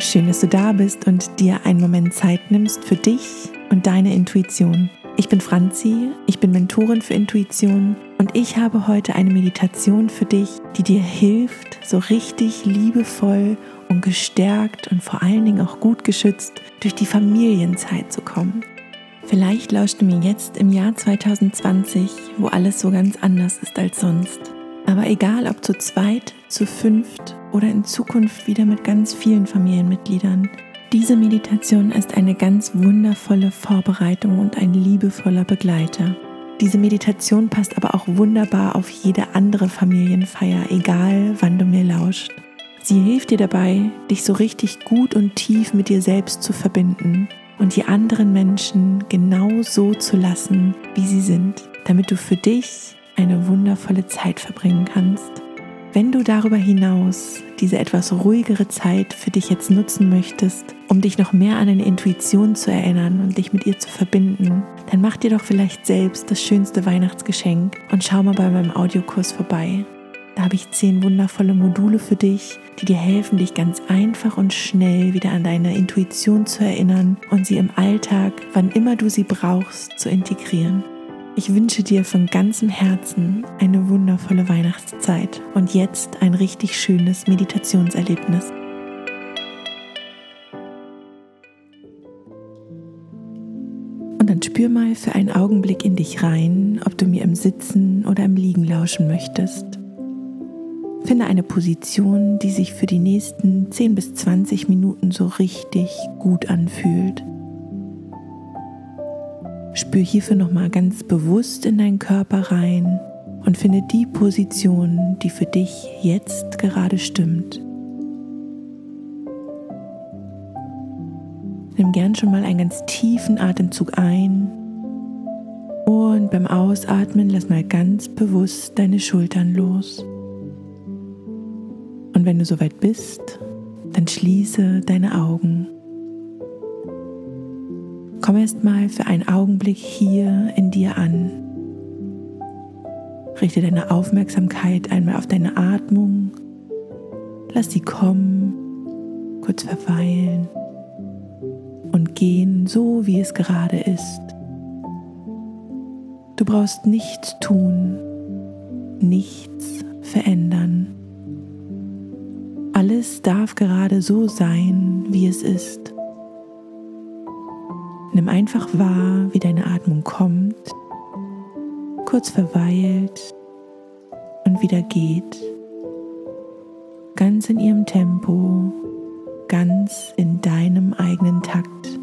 Schön, dass du da bist und dir einen Moment Zeit nimmst für dich und deine Intuition. Ich bin Franzi, ich bin Mentorin für Intuition und ich habe heute eine Meditation für dich, die dir hilft, so richtig liebevoll und gestärkt und vor allen Dingen auch gut geschützt durch die Familienzeit zu kommen. Vielleicht lauscht du mir jetzt im Jahr 2020, wo alles so ganz anders ist als sonst. Aber egal ob zu zweit, zu fünft oder in Zukunft wieder mit ganz vielen Familienmitgliedern, diese Meditation ist eine ganz wundervolle Vorbereitung und ein liebevoller Begleiter. Diese Meditation passt aber auch wunderbar auf jede andere Familienfeier, egal wann du mir lauscht. Sie hilft dir dabei, dich so richtig gut und tief mit dir selbst zu verbinden und die anderen Menschen genau so zu lassen, wie sie sind, damit du für dich eine wundervolle Zeit verbringen kannst. Wenn du darüber hinaus diese etwas ruhigere Zeit für dich jetzt nutzen möchtest, um dich noch mehr an deine Intuition zu erinnern und dich mit ihr zu verbinden, dann mach dir doch vielleicht selbst das schönste Weihnachtsgeschenk und schau mal bei meinem Audiokurs vorbei. Da habe ich zehn wundervolle Module für dich, die dir helfen, dich ganz einfach und schnell wieder an deine Intuition zu erinnern und sie im Alltag, wann immer du sie brauchst, zu integrieren. Ich wünsche dir von ganzem Herzen eine wundervolle Weihnachtszeit und jetzt ein richtig schönes Meditationserlebnis. Und dann spür mal für einen Augenblick in dich rein, ob du mir im Sitzen oder im Liegen lauschen möchtest. Finde eine Position, die sich für die nächsten 10 bis 20 Minuten so richtig gut anfühlt. Spür hierfür nochmal ganz bewusst in deinen Körper rein und finde die Position, die für dich jetzt gerade stimmt. Nimm gern schon mal einen ganz tiefen Atemzug ein und beim Ausatmen lass mal ganz bewusst deine Schultern los. Und wenn du soweit bist, dann schließe deine Augen. Komm erst mal für einen Augenblick hier in dir an. Richte deine Aufmerksamkeit einmal auf deine Atmung. Lass sie kommen, kurz verweilen und gehen, so wie es gerade ist. Du brauchst nichts tun, nichts verändern. Alles darf gerade so sein, wie es ist. Nimm einfach wahr, wie deine Atmung kommt, kurz verweilt und wieder geht. Ganz in ihrem Tempo, ganz in deinem eigenen Takt.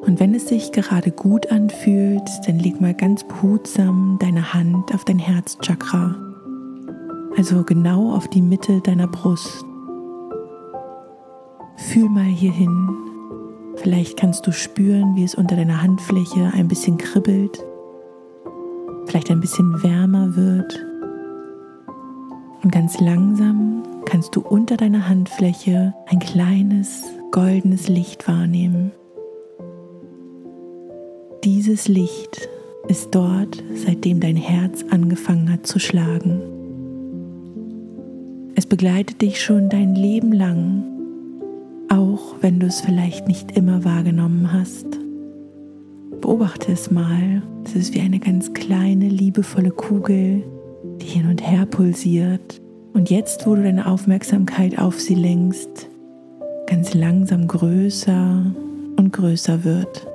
Und wenn es sich gerade gut anfühlt, dann leg mal ganz behutsam deine Hand auf dein Herzchakra, also genau auf die Mitte deiner Brust. Fühl mal hier hin. Vielleicht kannst du spüren, wie es unter deiner Handfläche ein bisschen kribbelt, vielleicht ein bisschen wärmer wird. Und ganz langsam kannst du unter deiner Handfläche ein kleines goldenes Licht wahrnehmen. Dieses Licht ist dort, seitdem dein Herz angefangen hat zu schlagen. Es begleitet dich schon dein Leben lang auch wenn du es vielleicht nicht immer wahrgenommen hast. Beobachte es mal. Es ist wie eine ganz kleine, liebevolle Kugel, die hin und her pulsiert. Und jetzt, wo du deine Aufmerksamkeit auf sie lenkst, ganz langsam größer und größer wird.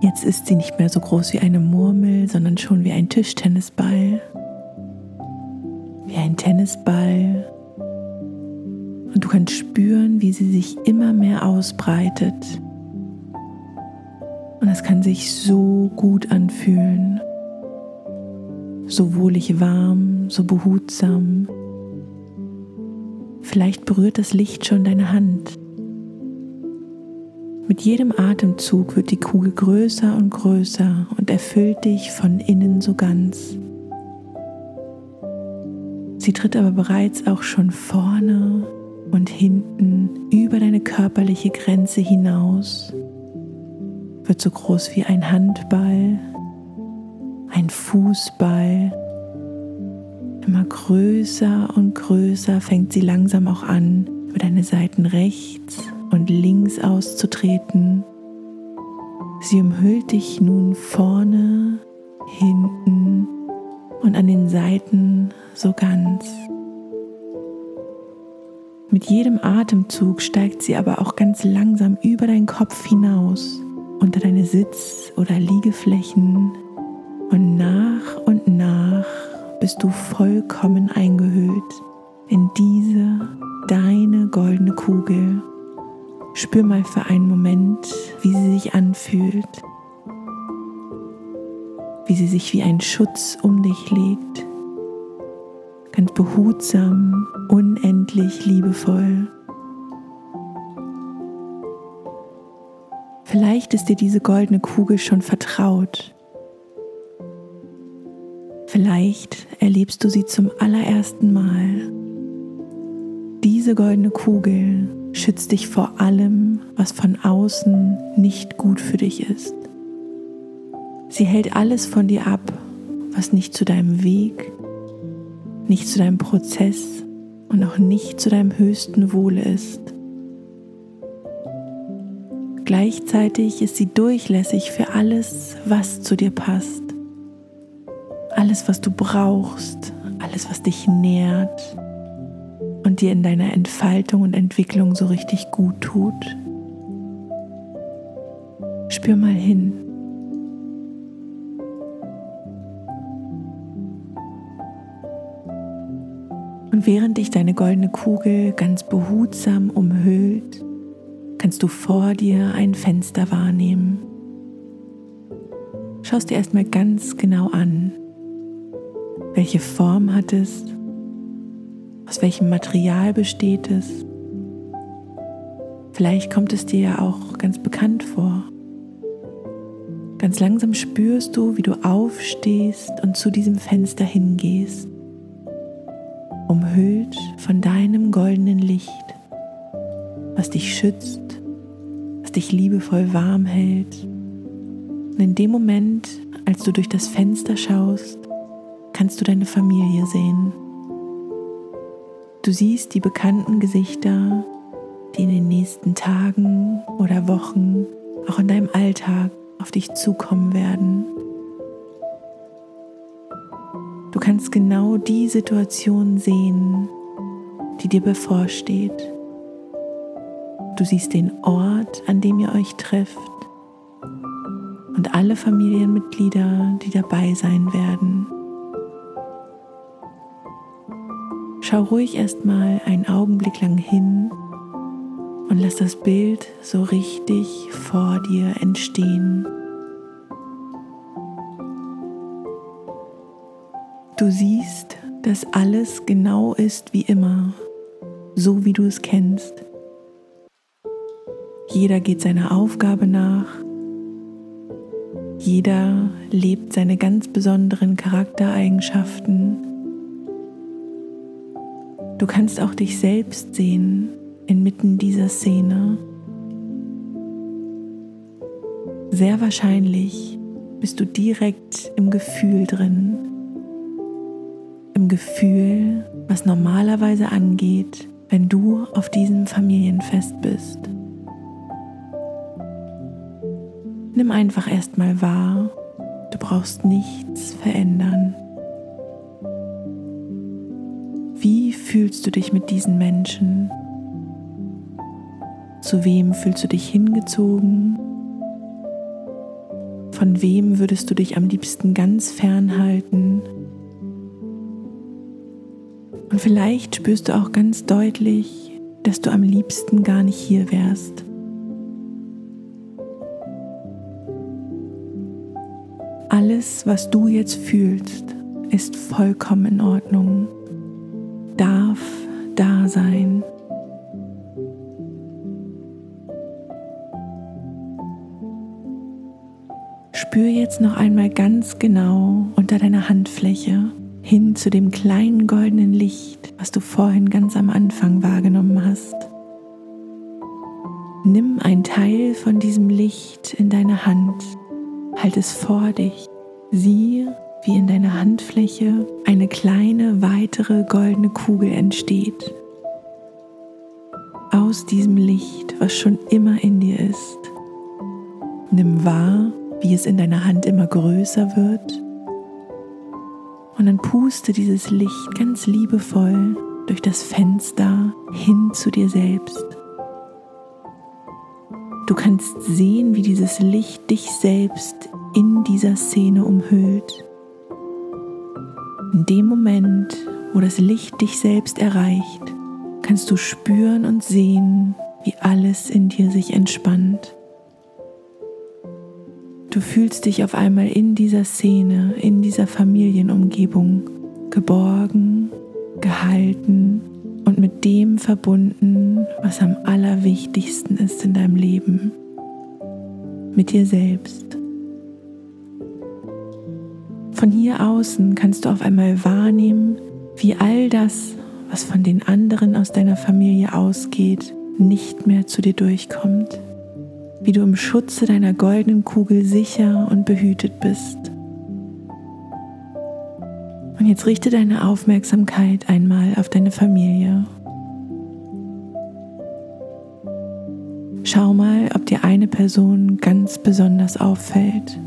Jetzt ist sie nicht mehr so groß wie eine Murmel, sondern schon wie ein Tischtennisball. Wie ein Tennisball, und du kannst spüren, wie sie sich immer mehr ausbreitet. Und es kann sich so gut anfühlen. So wohlig warm, so behutsam. Vielleicht berührt das Licht schon deine Hand. Mit jedem Atemzug wird die Kugel größer und größer und erfüllt dich von innen so ganz. Sie tritt aber bereits auch schon vorne und hinten über deine körperliche Grenze hinaus wird so groß wie ein Handball, ein Fußball Immer größer und größer fängt sie langsam auch an, über deine Seiten rechts und links auszutreten. Sie umhüllt dich nun vorne, hinten und an den Seiten so ganz. Mit jedem Atemzug steigt sie aber auch ganz langsam über deinen Kopf hinaus, unter deine Sitz- oder Liegeflächen und nach und nach bist du vollkommen eingehüllt in diese deine goldene Kugel. Spür mal für einen Moment, wie sie sich anfühlt, wie sie sich wie ein Schutz um dich legt, ganz behutsam, unendlich liebevoll. Vielleicht ist dir diese goldene Kugel schon vertraut. Vielleicht erlebst du sie zum allerersten Mal. Diese goldene Kugel schützt dich vor allem, was von außen nicht gut für dich ist. Sie hält alles von dir ab, was nicht zu deinem Weg, nicht zu deinem Prozess und auch nicht zu deinem höchsten Wohle ist. Gleichzeitig ist sie durchlässig für alles, was zu dir passt. Alles, was du brauchst, alles, was dich nährt und dir in deiner Entfaltung und Entwicklung so richtig gut tut. Spür mal hin. Und während dich deine goldene Kugel ganz behutsam umhüllt, kannst du vor dir ein Fenster wahrnehmen. Schaust dir erstmal ganz genau an. Welche Form hat es? Aus welchem Material besteht es? Vielleicht kommt es dir ja auch ganz bekannt vor. Ganz langsam spürst du, wie du aufstehst und zu diesem Fenster hingehst umhüllt von deinem goldenen Licht, was dich schützt, was dich liebevoll warm hält. Und in dem Moment, als du durch das Fenster schaust, kannst du deine Familie sehen. Du siehst die bekannten Gesichter, die in den nächsten Tagen oder Wochen auch in deinem Alltag auf dich zukommen werden. Kannst genau die Situation sehen, die dir bevorsteht. Du siehst den Ort, an dem ihr euch trefft und alle Familienmitglieder, die dabei sein werden. Schau ruhig erstmal einen Augenblick lang hin und lass das Bild so richtig vor dir entstehen. Du siehst, dass alles genau ist wie immer, so wie du es kennst. Jeder geht seiner Aufgabe nach. Jeder lebt seine ganz besonderen Charaktereigenschaften. Du kannst auch dich selbst sehen inmitten dieser Szene. Sehr wahrscheinlich bist du direkt im Gefühl drin Gefühl, was normalerweise angeht, wenn du auf diesem Familienfest bist. Nimm einfach erstmal wahr, du brauchst nichts verändern. Wie fühlst du dich mit diesen Menschen? Zu wem fühlst du dich hingezogen? Von wem würdest du dich am liebsten ganz fernhalten? Vielleicht spürst du auch ganz deutlich, dass du am liebsten gar nicht hier wärst. Alles, was du jetzt fühlst, ist vollkommen in Ordnung, darf da sein. Spür jetzt noch einmal ganz genau unter deiner Handfläche, hin zu dem kleinen goldenen Licht, was du vorhin ganz am Anfang wahrgenommen hast. Nimm ein Teil von diesem Licht in deine Hand, halt es vor dich, sieh, wie in deiner Handfläche eine kleine weitere goldene Kugel entsteht. Aus diesem Licht, was schon immer in dir ist. Nimm wahr, wie es in deiner Hand immer größer wird. Und dann puste dieses Licht ganz liebevoll durch das Fenster hin zu dir selbst. Du kannst sehen, wie dieses Licht dich selbst in dieser Szene umhüllt. In dem Moment, wo das Licht dich selbst erreicht, kannst du spüren und sehen, wie alles in dir sich entspannt. Du fühlst dich auf einmal in dieser Szene, in dieser Familienumgebung geborgen, gehalten und mit dem verbunden, was am allerwichtigsten ist in deinem Leben, mit dir selbst. Von hier außen kannst du auf einmal wahrnehmen, wie all das, was von den anderen aus deiner Familie ausgeht, nicht mehr zu dir durchkommt, wie du im Schutze deiner goldenen Kugel sicher und behütet bist. Und jetzt richte deine Aufmerksamkeit einmal auf deine Familie. Schau mal, ob dir eine Person ganz besonders auffällt.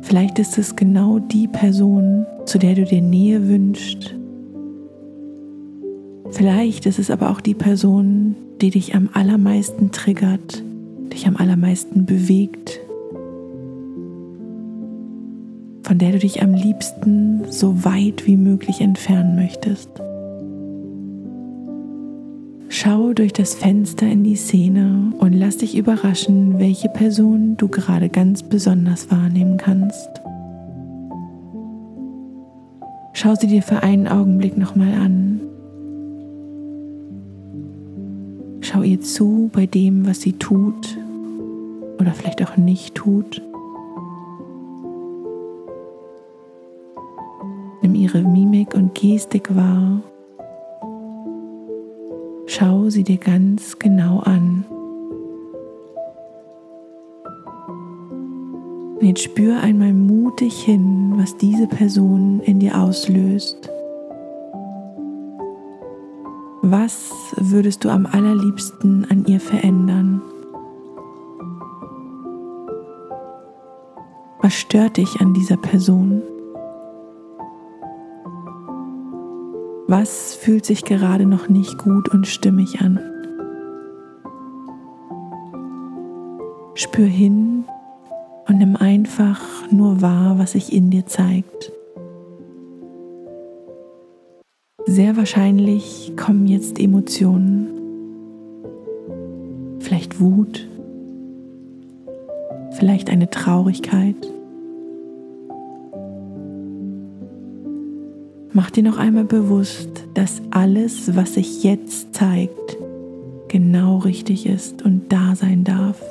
Vielleicht ist es genau die Person, zu der du dir Nähe wünschst. Vielleicht ist es aber auch die Person, die dich am allermeisten triggert, dich am allermeisten bewegt, von der du dich am liebsten so weit wie möglich entfernen möchtest. Schau durch das Fenster in die Szene und lass dich überraschen, welche Person du gerade ganz besonders wahrnehmen kannst. Schau sie dir für einen Augenblick nochmal an. Schau ihr zu bei dem, was sie tut oder vielleicht auch nicht tut. Nimm ihre Mimik und Gestik wahr Schau sie dir ganz genau an. Und jetzt spür einmal mutig hin, was diese Person in dir auslöst. Was würdest du am allerliebsten an ihr verändern? Was stört dich an dieser Person? Was fühlt sich gerade noch nicht gut und stimmig an? Spür hin und nimm einfach nur wahr, was sich in dir zeigt. Sehr wahrscheinlich kommen jetzt Emotionen, vielleicht Wut, vielleicht eine Traurigkeit. Mach dir noch einmal bewusst, dass alles, was sich jetzt zeigt, genau richtig ist und da sein darf.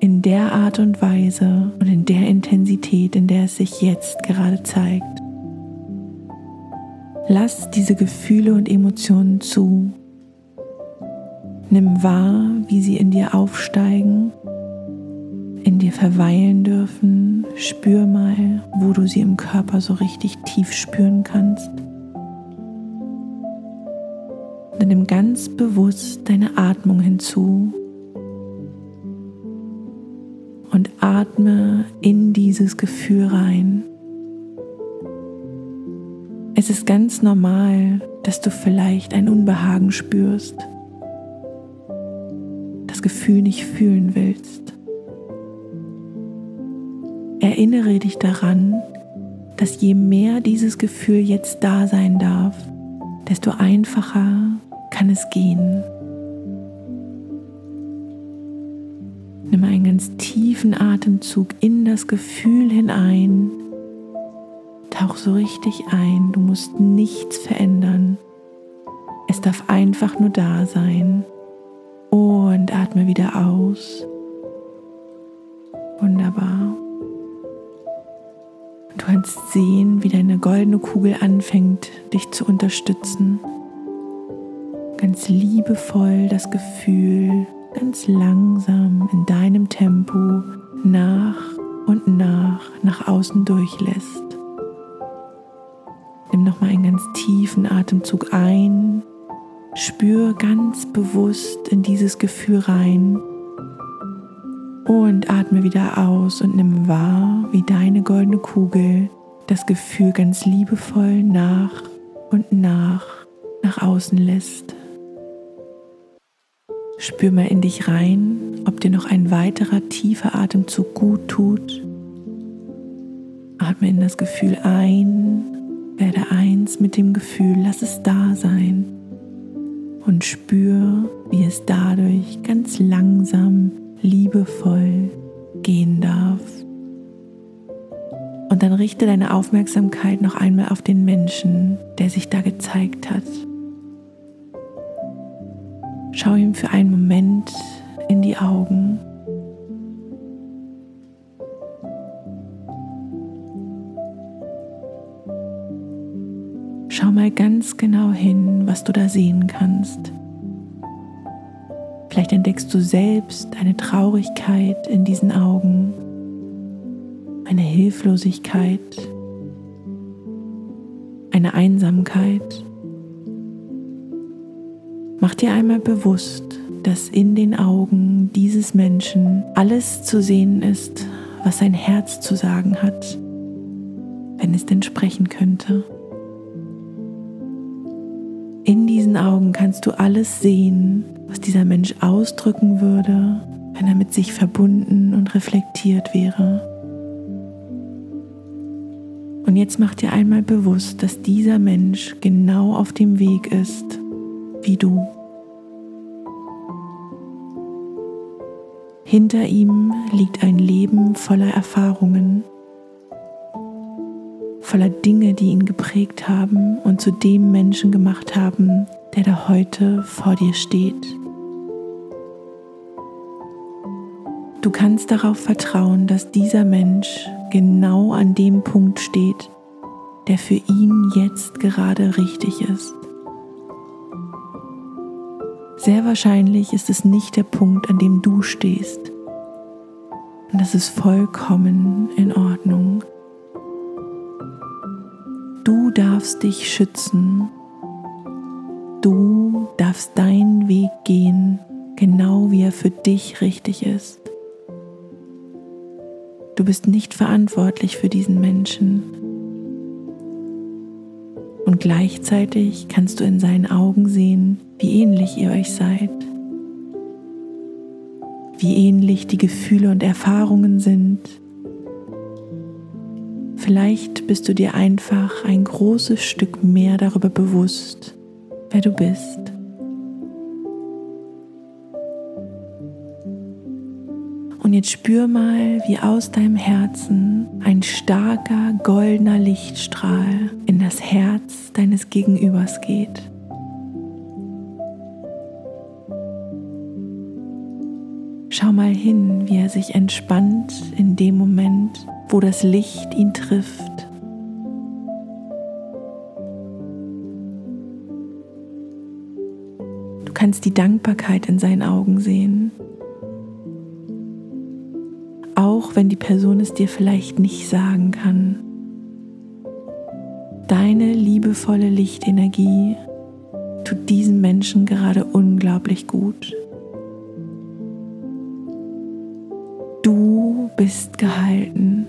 In der Art und Weise und in der Intensität, in der es sich jetzt gerade zeigt. Lass diese Gefühle und Emotionen zu. Nimm wahr, wie sie in dir aufsteigen in dir verweilen dürfen. Spür mal, wo du sie im Körper so richtig tief spüren kannst. Und nimm ganz bewusst deine Atmung hinzu und atme in dieses Gefühl rein. Es ist ganz normal, dass du vielleicht ein Unbehagen spürst, das Gefühl nicht fühlen willst. Erinnere dich daran, dass je mehr dieses Gefühl jetzt da sein darf, desto einfacher kann es gehen. Nimm einen ganz tiefen Atemzug in das Gefühl hinein. Tauch so richtig ein. Du musst nichts verändern. Es darf einfach nur da sein. Und atme wieder aus. Wunderbar. Du kannst sehen, wie deine goldene Kugel anfängt, dich zu unterstützen. Ganz liebevoll das Gefühl, ganz langsam in deinem Tempo nach und nach nach außen durchlässt. Nimm noch mal einen ganz tiefen Atemzug ein. Spür ganz bewusst in dieses Gefühl rein. Und atme wieder aus und nimm wahr, wie deine goldene Kugel das Gefühl ganz liebevoll nach und nach nach außen lässt. Spür mal in dich rein, ob dir noch ein weiterer tiefer Atemzug gut tut. Atme in das Gefühl ein, werde eins mit dem Gefühl, lass es da sein und spür, wie es dadurch ganz langsam, liebevoll gehen darf. Und dann richte deine Aufmerksamkeit noch einmal auf den Menschen, der sich da gezeigt hat. Schau ihm für einen Moment in die Augen. Mal ganz genau hin, was du da sehen kannst. Vielleicht entdeckst du selbst eine Traurigkeit in diesen Augen eine Hilflosigkeit, eine Einsamkeit. Mach dir einmal bewusst, dass in den Augen dieses Menschen alles zu sehen ist, was sein Herz zu sagen hat, wenn es denn sprechen könnte. Diesen Augen kannst du alles sehen, was dieser Mensch ausdrücken würde, wenn er mit sich verbunden und reflektiert wäre. Und jetzt mach dir einmal bewusst, dass dieser Mensch genau auf dem Weg ist, wie du. Hinter ihm liegt ein Leben voller Erfahrungen, voller Dinge, die ihn geprägt haben und zu dem Menschen gemacht haben, der da heute vor dir steht. Du kannst darauf vertrauen, dass dieser Mensch genau an dem Punkt steht, der für ihn jetzt gerade richtig ist. Sehr wahrscheinlich ist es nicht der Punkt, an dem du stehst. Und das ist vollkommen in Ordnung. Du darfst dich schützen. Du darfst deinen Weg gehen, genau wie er für dich richtig ist. Du bist nicht verantwortlich für diesen Menschen. Und gleichzeitig kannst du in seinen Augen sehen, wie ähnlich ihr euch seid. Wie ähnlich die Gefühle und Erfahrungen sind. Vielleicht bist du dir einfach ein großes Stück mehr darüber bewusst, wer du bist. Und jetzt spür mal, wie aus deinem Herzen ein starker goldener Lichtstrahl in das Herz deines Gegenübers geht. Schau mal hin, wie er sich entspannt in dem Moment, wo das Licht ihn trifft. Du kannst die Dankbarkeit in seinen Augen sehen auch wenn die Person es dir vielleicht nicht sagen kann. Deine liebevolle Lichtenergie tut diesem Menschen gerade unglaublich gut. Du bist gehalten.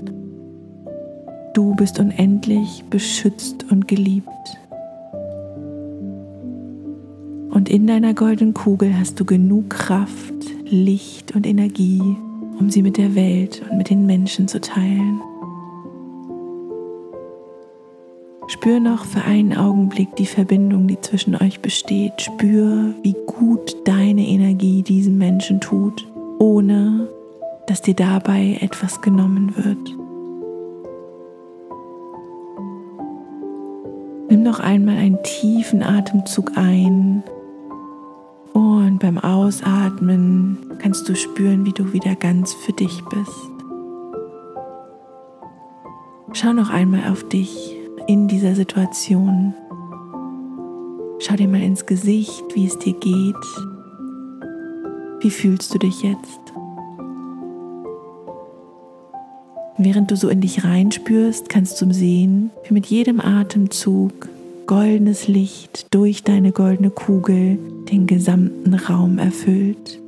Du bist unendlich beschützt und geliebt. Und in deiner goldenen Kugel hast du genug Kraft, Licht und Energie, um sie mit der Welt und mit den Menschen zu teilen. Spür noch für einen Augenblick die Verbindung, die zwischen euch besteht. Spür, wie gut deine Energie diesen Menschen tut, ohne dass dir dabei etwas genommen wird. Nimm noch einmal einen tiefen Atemzug ein und beim Ausatmen kannst du spüren, wie du wieder ganz für dich bist. Schau noch einmal auf dich in dieser Situation. Schau dir mal ins Gesicht, wie es dir geht. Wie fühlst du dich jetzt? Während du so in dich reinspürst, kannst du sehen, wie mit jedem Atemzug goldenes Licht durch deine goldene Kugel den gesamten Raum erfüllt.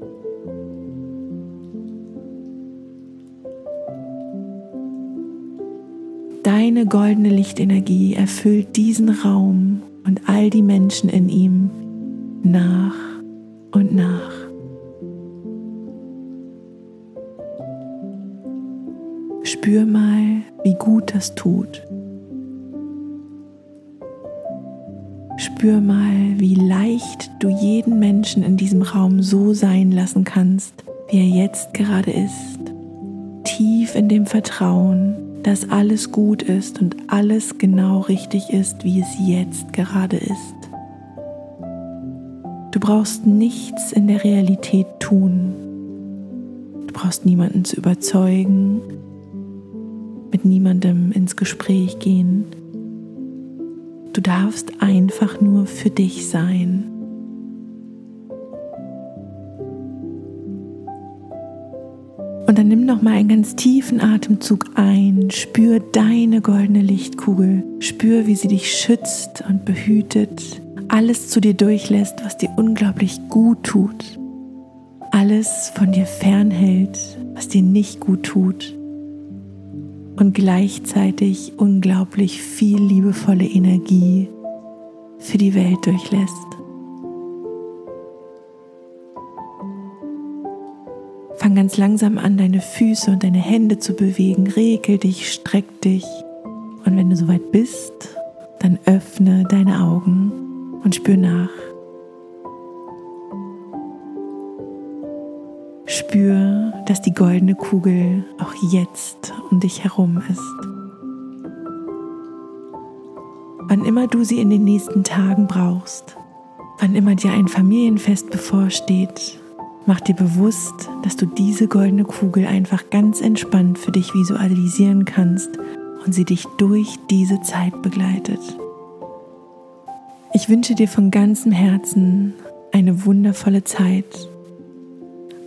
Deine goldene Lichtenergie erfüllt diesen Raum und all die Menschen in ihm nach und nach. Spür mal, wie gut das tut. Spür mal, wie leicht du jeden Menschen in diesem Raum so sein lassen kannst, wie er jetzt gerade ist. Tief in dem Vertrauen, dass alles gut ist und alles genau richtig ist, wie es jetzt gerade ist. Du brauchst nichts in der Realität tun. Du brauchst niemanden zu überzeugen, mit niemandem ins Gespräch gehen. Du darfst einfach nur für dich sein. Und dann nimm noch mal einen ganz tiefen Atemzug ein. Spür deine goldene Lichtkugel. Spür, wie sie dich schützt und behütet. Alles zu dir durchlässt, was dir unglaublich gut tut. Alles von dir fernhält, was dir nicht gut tut. Und gleichzeitig unglaublich viel liebevolle Energie für die Welt durchlässt. Fang ganz langsam an, deine Füße und deine Hände zu bewegen. Regel dich, streck dich. Und wenn du soweit bist, dann öffne deine Augen und spür nach. Spür, dass die goldene Kugel auch jetzt um dich herum ist. Wann immer du sie in den nächsten Tagen brauchst, wann immer dir ein Familienfest bevorsteht, Mach dir bewusst, dass du diese goldene Kugel einfach ganz entspannt für dich visualisieren kannst und sie dich durch diese Zeit begleitet. Ich wünsche dir von ganzem Herzen eine wundervolle Zeit,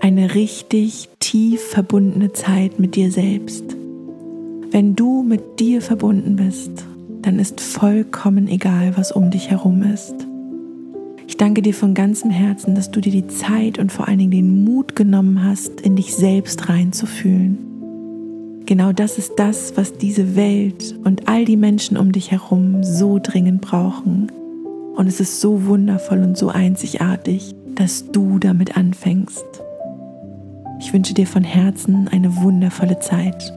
eine richtig tief verbundene Zeit mit dir selbst. Wenn du mit dir verbunden bist, dann ist vollkommen egal, was um dich herum ist. Ich danke dir von ganzem Herzen, dass du dir die Zeit und vor allen Dingen den Mut genommen hast, in dich selbst reinzufühlen. Genau das ist das, was diese Welt und all die Menschen um dich herum so dringend brauchen. Und es ist so wundervoll und so einzigartig, dass du damit anfängst. Ich wünsche dir von Herzen eine wundervolle Zeit.